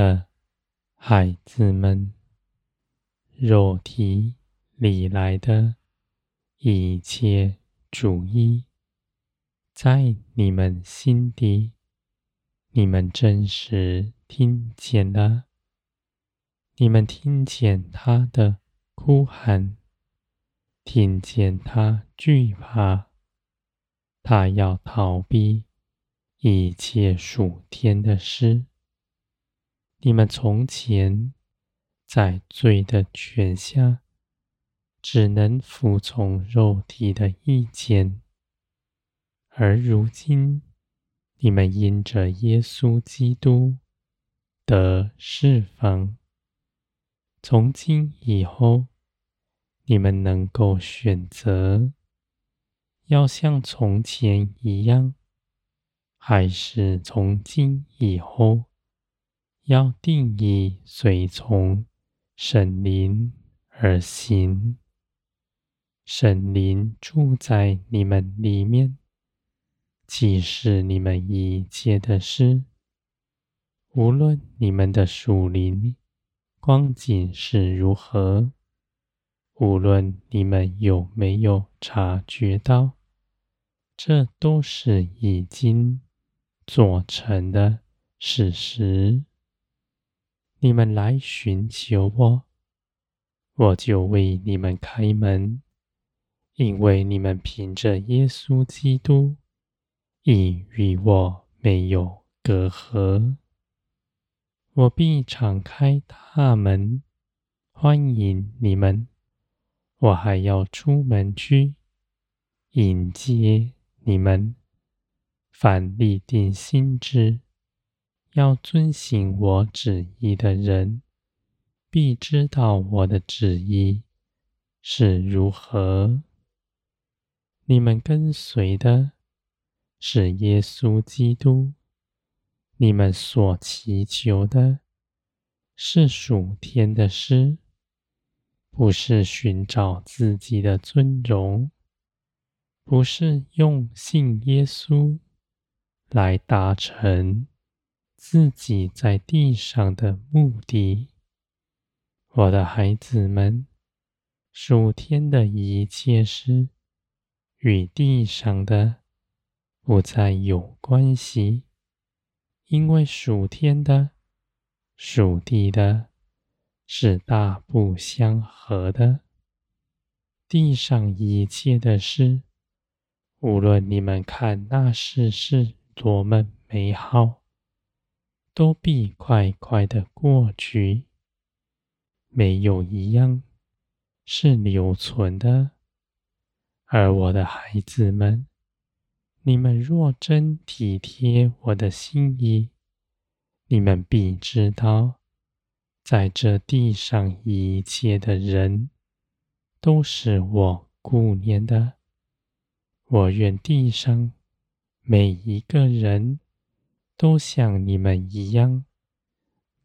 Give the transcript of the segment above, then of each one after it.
的孩子们，肉体里来的一切主意，在你们心底，你们真实听见了，你们听见他的哭喊，听见他惧怕，他要逃避一切属天的事。你们从前在罪的权下，只能服从肉体的意见，而如今你们因着耶稣基督得释放，从今以后，你们能够选择要像从前一样，还是从今以后，要定义随从神灵而行，神灵住在你们里面，即是你们一切的事。无论你们的属灵光景是如何，无论你们有没有察觉到，这都是已经做成的事实。你们来寻求我，我就为你们开门，因为你们凭着耶稣基督已与我没有隔阂。我必敞开大门，欢迎你们。我还要出门去迎接你们。凡立定心志，要遵行我旨意的人，必知道我的旨意是如何。你们跟随的是耶稣基督，你们所祈求的是属天的事，不是寻找自己的尊荣，不是用信耶稣来达成。自己在地上的目的，我的孩子们，属天的一切事与地上的不再有关系，因为属天的、属地的是大不相合的。地上一切的事，无论你们看那事是多么美好。都必快快的过去，没有一样是留存的。而我的孩子们，你们若真体贴我的心意，你们必知道，在这地上一切的人，都是我顾念的。我愿地上每一个人。都像你们一样，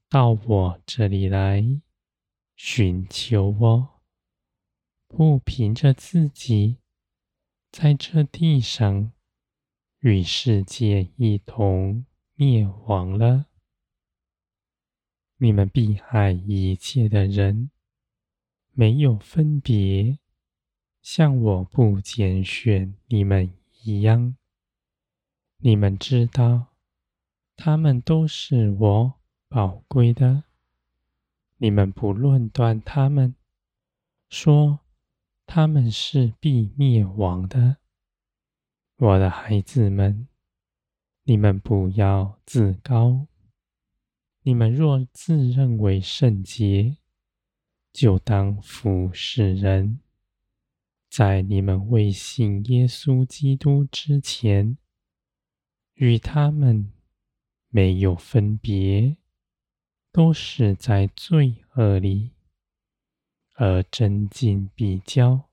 到我这里来寻求我，不凭着自己在这地上与世界一同灭亡了。你们必爱一切的人，没有分别，像我不拣选你们一样。你们知道。他们都是我宝贵的，你们不论断他们，说他们是必灭亡的。我的孩子们，你们不要自高。你们若自认为圣洁，就当服侍人。在你们未信耶稣基督之前，与他们。没有分别，都是在罪恶里，而真进比较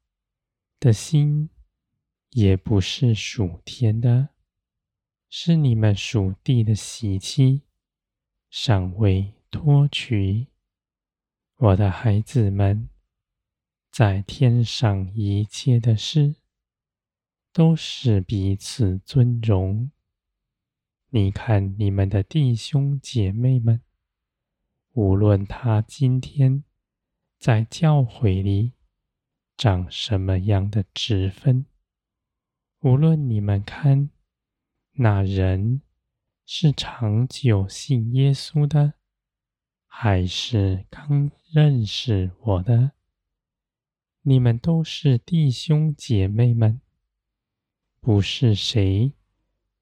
的心，也不是属天的，是你们属地的习气，尚未脱去。我的孩子们，在天上一切的事，都是彼此尊荣。你看，你们的弟兄姐妹们，无论他今天在教会里长什么样的职分，无论你们看那人是长久信耶稣的，还是刚认识我的，你们都是弟兄姐妹们，不是谁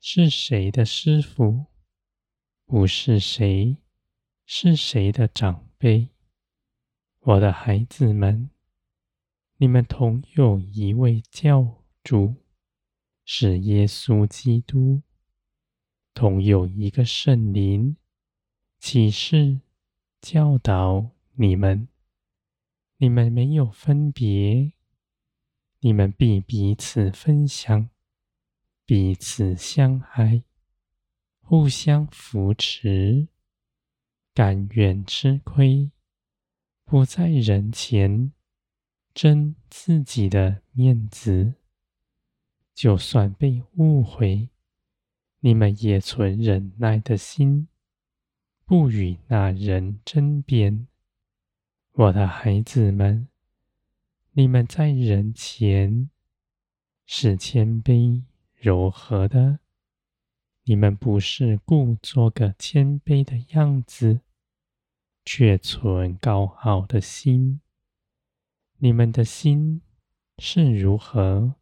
是谁的师傅，不是谁。是谁的长辈？我的孩子们，你们同有一位教主，是耶稣基督，同有一个圣灵，启示教导你们。你们没有分别，你们必彼此分享，彼此相爱，互相扶持。甘愿吃亏，不在人前争自己的面子。就算被误会，你们也存忍耐的心，不与那人争辩。我的孩子们，你们在人前是谦卑柔和的。你们不是故做个谦卑的样子，却存高傲的心。你们的心是如何，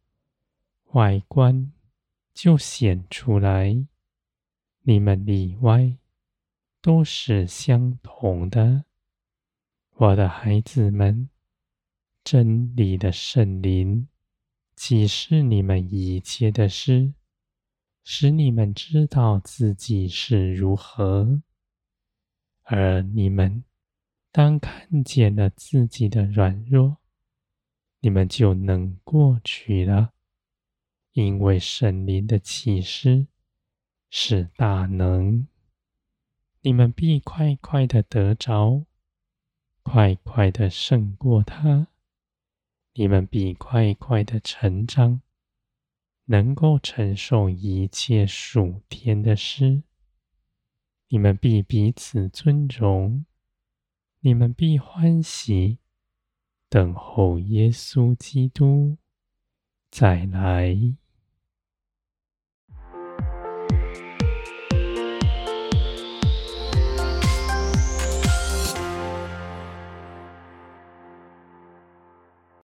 外观就显出来。你们里外都是相同的。我的孩子们，真理的圣灵启示你们一切的事。使你们知道自己是如何，而你们当看见了自己的软弱，你们就能过去了。因为圣灵的启示是大能，你们必快快的得着，快快的胜过他，你们必快快的成长。能够承受一切属天的事，你们必彼此尊重，你们必欢喜，等候耶稣基督再来。